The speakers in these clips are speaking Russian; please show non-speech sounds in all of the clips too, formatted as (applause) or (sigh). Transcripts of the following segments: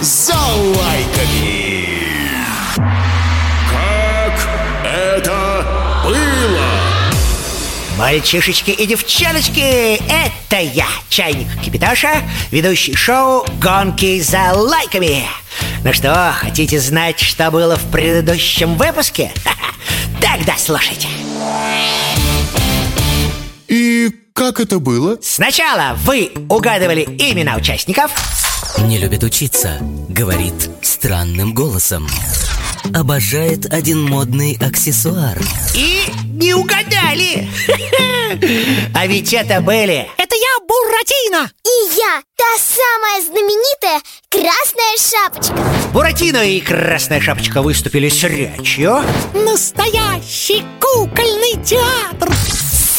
За лайками. Как это было? Мальчишечки и девчоночки, это я, Чайник Кипитоша, ведущий шоу «Гонки за лайками». Ну что, хотите знать, что было в предыдущем выпуске? (laughs) Тогда слушайте. И как это было? Сначала вы угадывали имена участников, Не любит учиться, говорит странным голосом. Обожает один модный аксессуар. и не угадали. (laughs) А ведь это были Это я, Буратино! И я, та самая знаменитая Красная Шапочка Буратино и Красная Шапочка выступили с речью. Настоящий кукольный театр!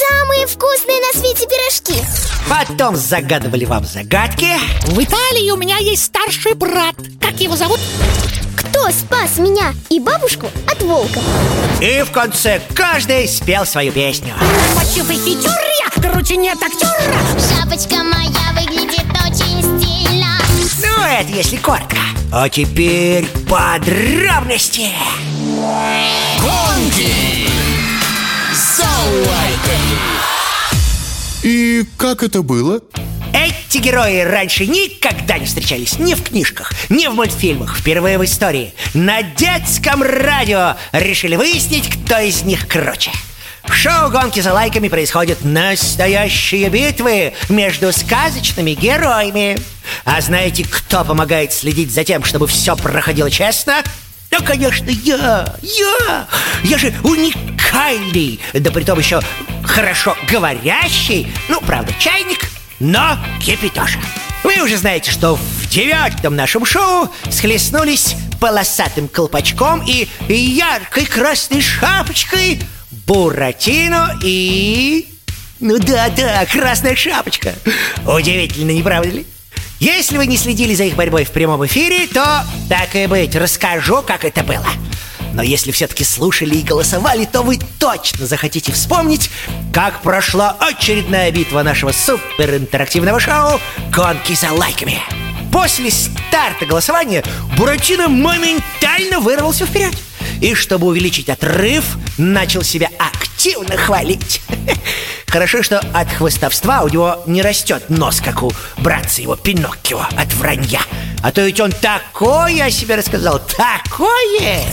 Самые вкусные на свете пирожки Потом загадывали вам загадки. В Италии у меня есть старший брат Как его зовут? Кто спас меня и бабушку от волка? И в конце каждый спел свою песню. Мочив и хитер я, короче, нет актера Шапочка моя выглядит очень стильно Ну, это если коротко. А теперь подробности. Гонки. И как это было? Эти герои раньше никогда не встречались ни в книжках, ни в мультфильмах. Впервые в истории. На детском радио решили выяснить, кто из них круче. В шоу «Гонки за лайками» происходят настоящие битвы между сказочными героями. А знаете, кто помогает следить за тем, чтобы все проходило честно? Да, конечно, я! Я! Я же уникальный! Да притом еще хорошо говорящий Ну, правда, чайник, но кипятоша Вы уже знаете, что в девятом нашем шоу Схлестнулись полосатым колпачком и яркой красной шапочкой Буратино и... Ну да-да, красная шапочка Удивительно, не правда ли? Если вы не следили за их борьбой в прямом эфире, то, так и быть, расскажу, как это было. Но если все-таки слушали и голосовали, то вы точно захотите вспомнить, как прошла очередная битва нашего суперинтерактивного шоу «Гонки за лайками». После старта голосования Буратино моментально вырвался вперед. И чтобы увеличить отрыв, начал себя активно хвалить. (laughs) Хорошо, что от хвостовства у него не растет нос, как у братца его Пиноккио от вранья. А то ведь он такое о себе рассказал, такое!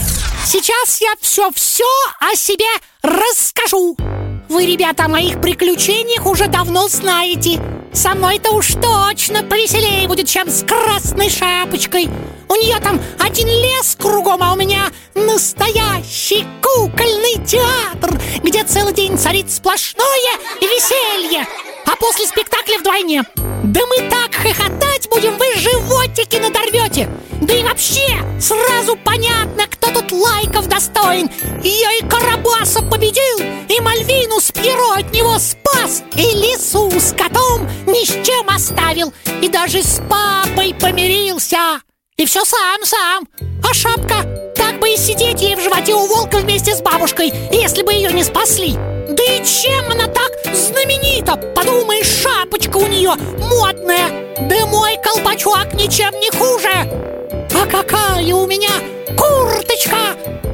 Сейчас я все-все о себе расскажу Вы, ребята, о моих приключениях уже давно знаете Со мной-то уж точно повеселее будет, чем с красной шапочкой У нее там один лес кругом, а у меня настоящий кукольный театр Где целый день царит сплошное веселье А после спектакля вдвойне. Да мы так хохотать будем, вы животики надорвете. Да и вообще, сразу понятно, кто тут лайков достоин. Я и Карабаса победил, и Мальвину с Пьеро от него спас И лису с котом ни с чем оставил И даже с папой помирился. И все сам-сам. А шапка так бы и сидеть ей в животе у волка вместе с бабушкой Если бы не спасли. Да и чем она так знаменита? Подумаешь, шапочка у нее модная. Да мой колпачок ничем не хуже. А какая у меня курточка?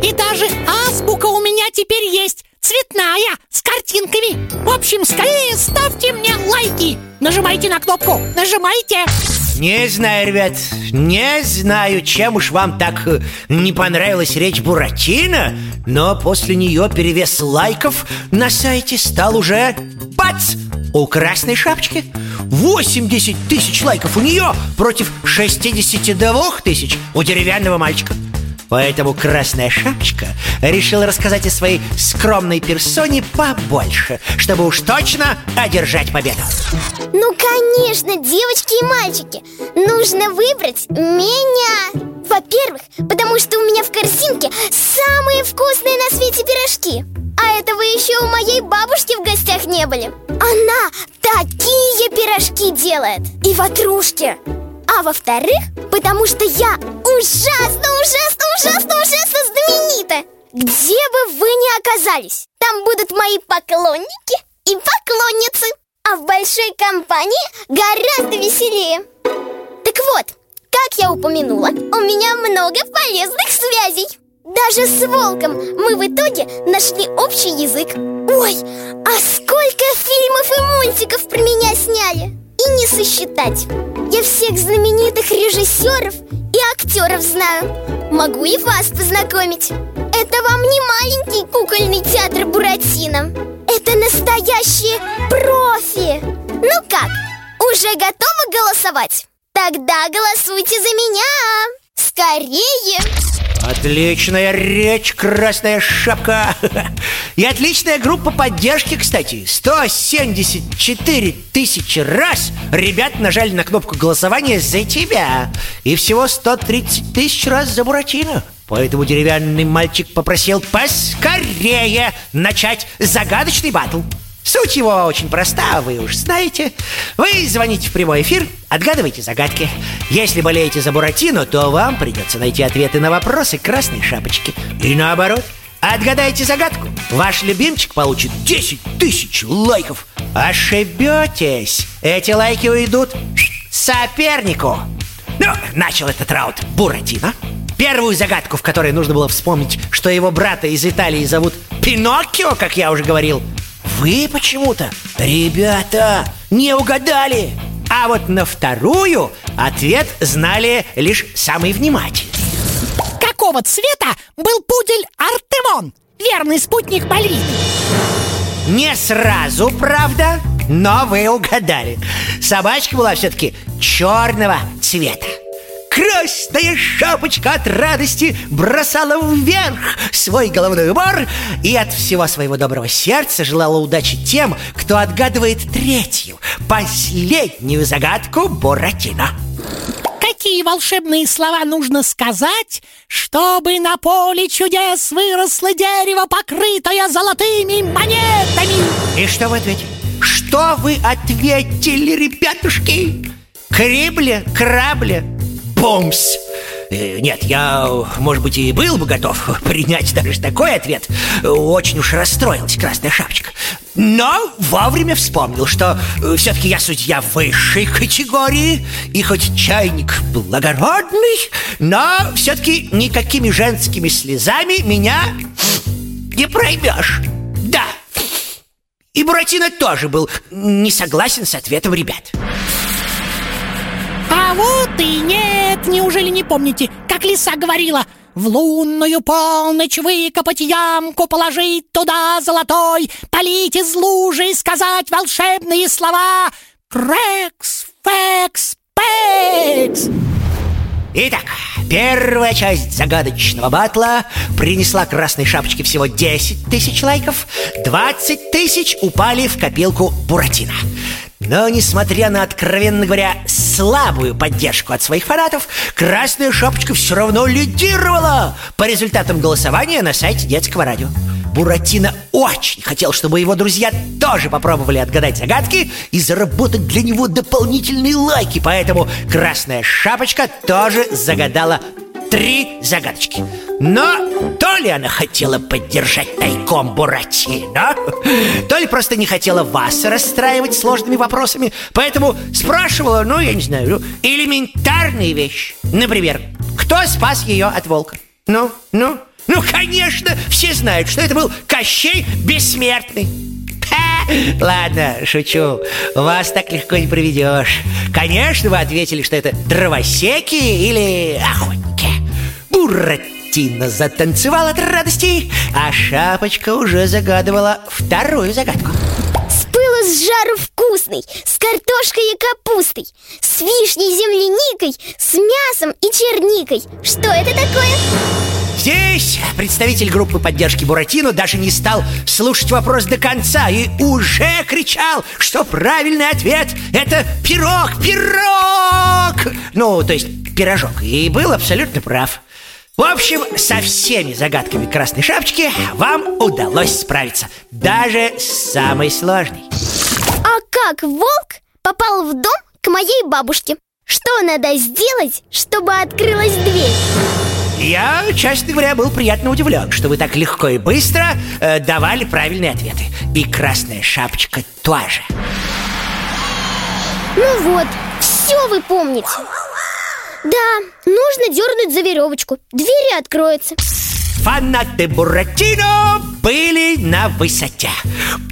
И даже азбука у меня теперь есть Цветная, с картинками. В общем, скорее ставьте мне лайки. Нажимайте на кнопку, нажимайте Не знаю, ребят, не знаю, чем уж вам так э, не понравилась речь Буратино, но после нее перевес лайков на сайте стал уже бац! У красной шапочки 80 тысяч лайков у нее против 62 тысяч у деревянного мальчика. Поэтому Красная Шапочка решила рассказать о своей скромной персоне побольше, чтобы уж точно одержать победу. Ну, конечно, девочки и мальчики. Нужно выбрать меня. Во-первых, потому что у меня в корзинке самые вкусные на свете пирожки. А это вы еще у моей бабушки в гостях не были. Она такие пирожки делает. И ватрушки А во-вторых, потому что я ужасно, ужасно, ужасно, ужасно знаменита. Где бы вы ни оказались Там будут мои поклонники и поклонницы. А в большой компании гораздо веселее. Так вот, как я упомянула, у меня много полезных связей. Даже с волком мы в итоге нашли общий язык. Ой, а сколько фильмов и мультиков про меня сняли Не сосчитать. Я всех знаменитых режиссеров и актеров знаю. Могу и вас познакомить. Это вам не маленький кукольный театр Буратино. Это настоящие профи. Ну как, уже готовы голосовать? Тогда голосуйте за меня. Скорее! Отличная речь, красная шапка. (laughs) И отличная группа поддержки, кстати. 174 тысячи раз. Ребят нажали на кнопку голосования за тебя И всего 130 тысяч раз за Буратино. Поэтому деревянный мальчик попросил поскорее начать загадочный батл Суть его очень проста, вы уж знаете. Вы звоните в прямой эфир, отгадывайте загадки. Если болеете за Буратино, то вам придется найти ответы на вопросы красной шапочки. И наоборот, отгадайте загадку. Ваш любимчик получит 10 тысяч лайков. Ошибетесь, эти лайки уйдут сопернику. Ну, начал этот раунд Буратино. Первую загадку, в которой нужно было вспомнить, что его брата из Италии зовут Пиноккио, как я уже говорил вы почему-то, ребята, не угадали. А вот на вторую ответ знали лишь самые внимательные Какого цвета был пудель Артемон? Верный спутник Мальвины Не сразу, правда, но вы угадали. Собачка была все-таки черного цвета Красная шапочка от радости бросала вверх свой головной убор и от всего своего доброго сердца желала удачи тем, кто отгадывает третью, последнюю загадку Буратино. Какие волшебные слова нужно сказать, чтобы на поле чудес выросло дерево, покрытое золотыми монетами? И что вы ответили? Что вы ответили, ребятушки? Крибли, крабли, бомс! Э, Нет, я, может быть, и был бы готов принять даже такой ответ. Очень уж расстроилась Красная Шапочка. Но вовремя вспомнил, что э, все-таки я судья высшей категории И хоть чайник благородный Но все-таки никакими женскими слезами меня не проймешь Да, и Буратино тоже был не согласен с ответом ребят и нет, неужели не помните, как лиса говорила В лунную полночь выкопать ямку, положить туда золотой Полить из лужи и сказать волшебные слова Крекс, фекс, пекс. Итак, первая часть загадочного батла принесла красной шапочке всего 10 тысяч лайков 20 тысяч упали в копилку Буратино но, несмотря на, откровенно говоря, слабую поддержку от своих фанатов, Красная Шапочка все равно лидировала по результатам голосования на сайте детского радио. Буратино очень хотел, чтобы его друзья тоже попробовали отгадать загадки и заработать для него дополнительные лайки, поэтому Красная Шапочка тоже загадала три загадочки. Но то ли она хотела поддержать тайком Буратино, то ли просто не хотела вас расстраивать сложными вопросами, поэтому спрашивала, ну, я не знаю, элементарные вещи. Например, кто спас ее от волка? Ну, ну, ну, конечно, все знают, что это был Кощей Бессмертный. Ладно, шучу. Вас так легко не проведешь. Конечно, вы ответили, что это дровосеки или охотники. Буратино затанцевал от радости, а Шапочка уже загадывала вторую загадку. С пылу с жару вкусный, с картошкой и капустой, с вишней, земляникой, с мясом и черникой. Что это такое? Здесь представитель группы поддержки Буратино даже не стал слушать вопрос до конца и уже кричал, что правильный ответ – это пирог, пирог! Ну, то есть пирожок. И был абсолютно прав. В общем, со всеми загадками Красной Шапочки вам удалось справиться. Даже с самой сложной. А как волк попал в дом к моей бабушке? Что надо сделать, чтобы открылась дверь? Я, честно говоря, был приятно удивлен, что вы так легко и быстро э, давали правильные ответы. И красная шапочка тоже. Ну вот, все вы помните. Да, нужно дернуть за веревочку. Двери откроются. Фанаты Буратино были на высоте.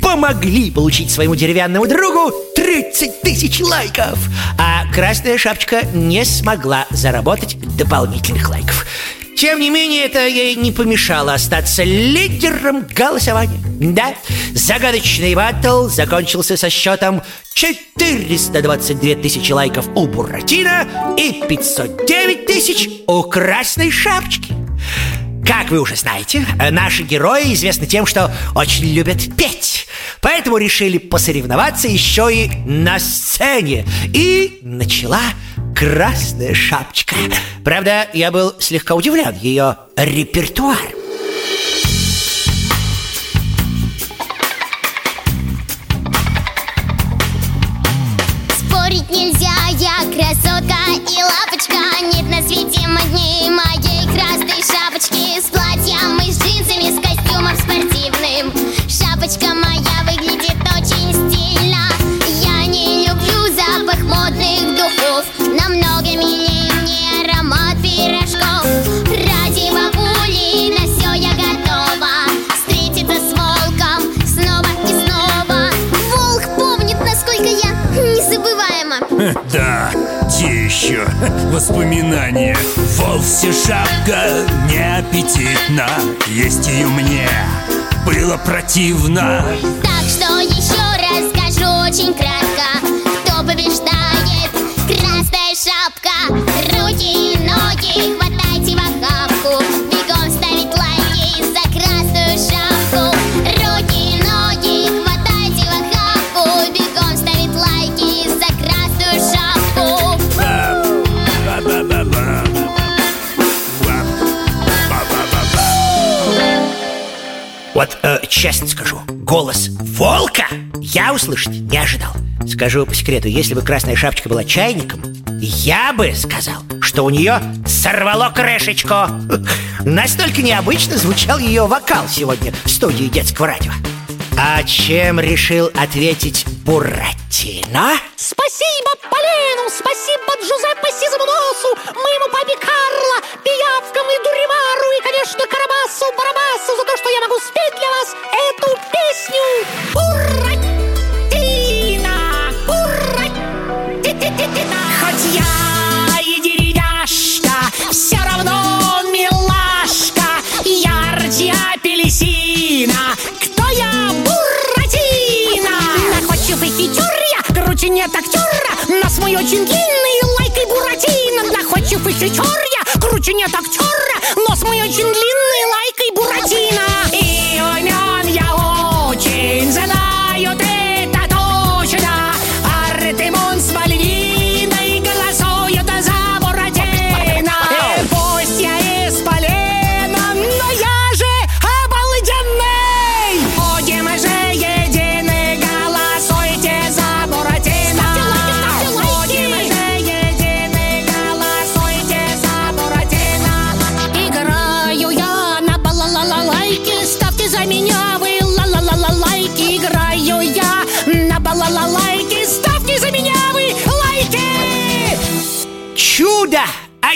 Помогли получить своему деревянному другу 30 тысяч лайков. А Красная Шапочка не смогла заработать дополнительных лайков тем не менее, это ей не помешало остаться лидером голосования. Да, загадочный батл закончился со счетом 422 тысячи лайков у Буратино и 509 тысяч у Красной Шапочки. Как вы уже знаете, наши герои известны тем, что очень любят петь. Поэтому решили посоревноваться еще и на сцене. И начала красная шапочка. Правда, я был слегка удивлен ее репертуаром. Спорить нельзя, я красотка и лапочка Нет на свете моднее моей красной шапочки (laughs) Да, те еще воспоминания? Вовсе шапка неаппетитна Есть ее мне. Было противно. Так что еще раз скажу очень кратко Вот э, честно скажу, голос волка я услышать не ожидал. Скажу по секрету, если бы Красная Шапочка была чайником, я бы сказал, что у нее сорвало крышечку. Настолько необычно звучал ее вокал сегодня в студии детского радио. А чем решил ответить Буратино? Спасибо Полену, Находчив и хитер я, круче нет актера, нос мой очень длинный,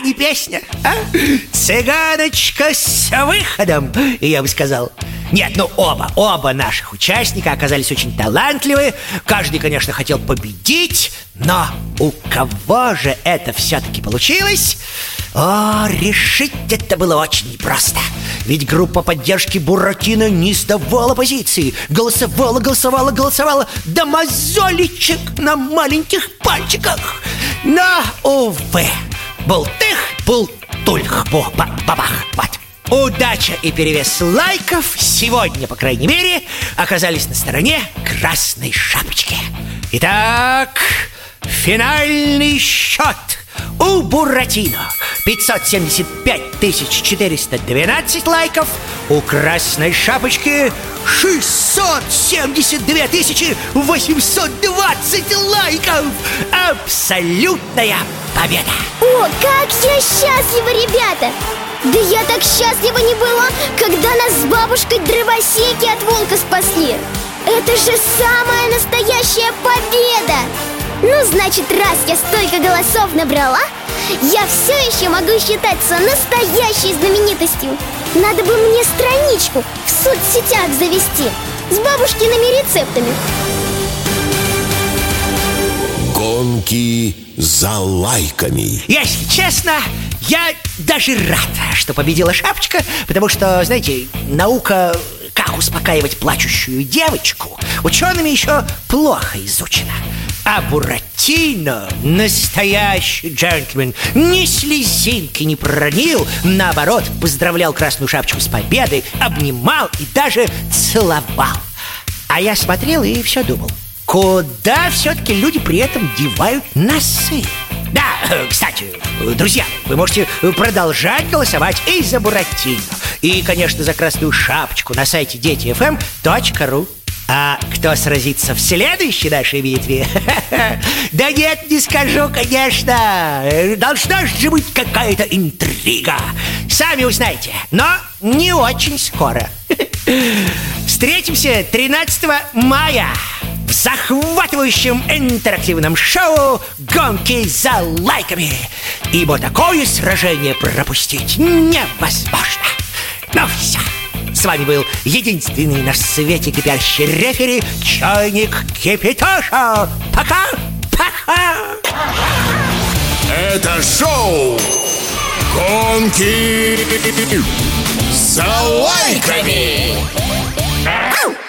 не песня а? Цыганочка с выходом, я бы сказал. Нет, ну оба, оба наших участника оказались очень талантливы. Каждый, конечно, хотел победить Но у кого же это все-таки получилось? О, решить это было очень непросто. Ведь группа поддержки Буратино не сдавала позиции. Голосовала, голосовала, голосовала. До мозоличек на маленьких пальчиках. Но, увы, Бултых, бултульх, бу-ба-бабах Вот Удача и перевес лайков сегодня, по крайней мере, оказались на стороне Красной Шапочки. Итак, финальный счет у Буратино. 575 412 лайков. У Красной Шапочки 672 820 лайков. Абсолютная победа. О, как я счастлива, ребята! Да я так счастлива не была, когда нас с бабушкой дровосеки от волка спасли. Это же самая настоящая победа! Ну, значит, раз я столько голосов набрала я все еще могу считаться настоящей знаменитостью. Надо бы мне страничку в соцсетях завести С бабушкиными рецептами. Гонки за лайками. Если честно, я даже рад, что победила шапочка Потому что, знаете, наука как успокаивать плачущую девочку Учеными еще плохо изучена а Буратино, настоящий джентльмен, ни слезинки не проронил Наоборот, поздравлял Красную Шапочку с победой, обнимал и даже целовал. А я смотрел и все думал Куда все-таки люди при этом девают носы? Да, кстати, друзья, вы можете продолжать голосовать и за Буратино И, конечно, за Красную Шапочку на сайте детифм.ру а кто сразится в следующей нашей битве? (laughs) Да нет, не скажу, конечно Должна же быть какая-то интрига Сами узнаете, но не очень скоро (laughs) Встретимся 13 мая в захватывающем интерактивном шоу «Гонки за лайками». Ибо такое сражение пропустить невозможно. Ну все. С вами был единственный на свете кипящий рефери Чайник Кипятоша Пока, пока! Это шоу Гонки за лайками Ау!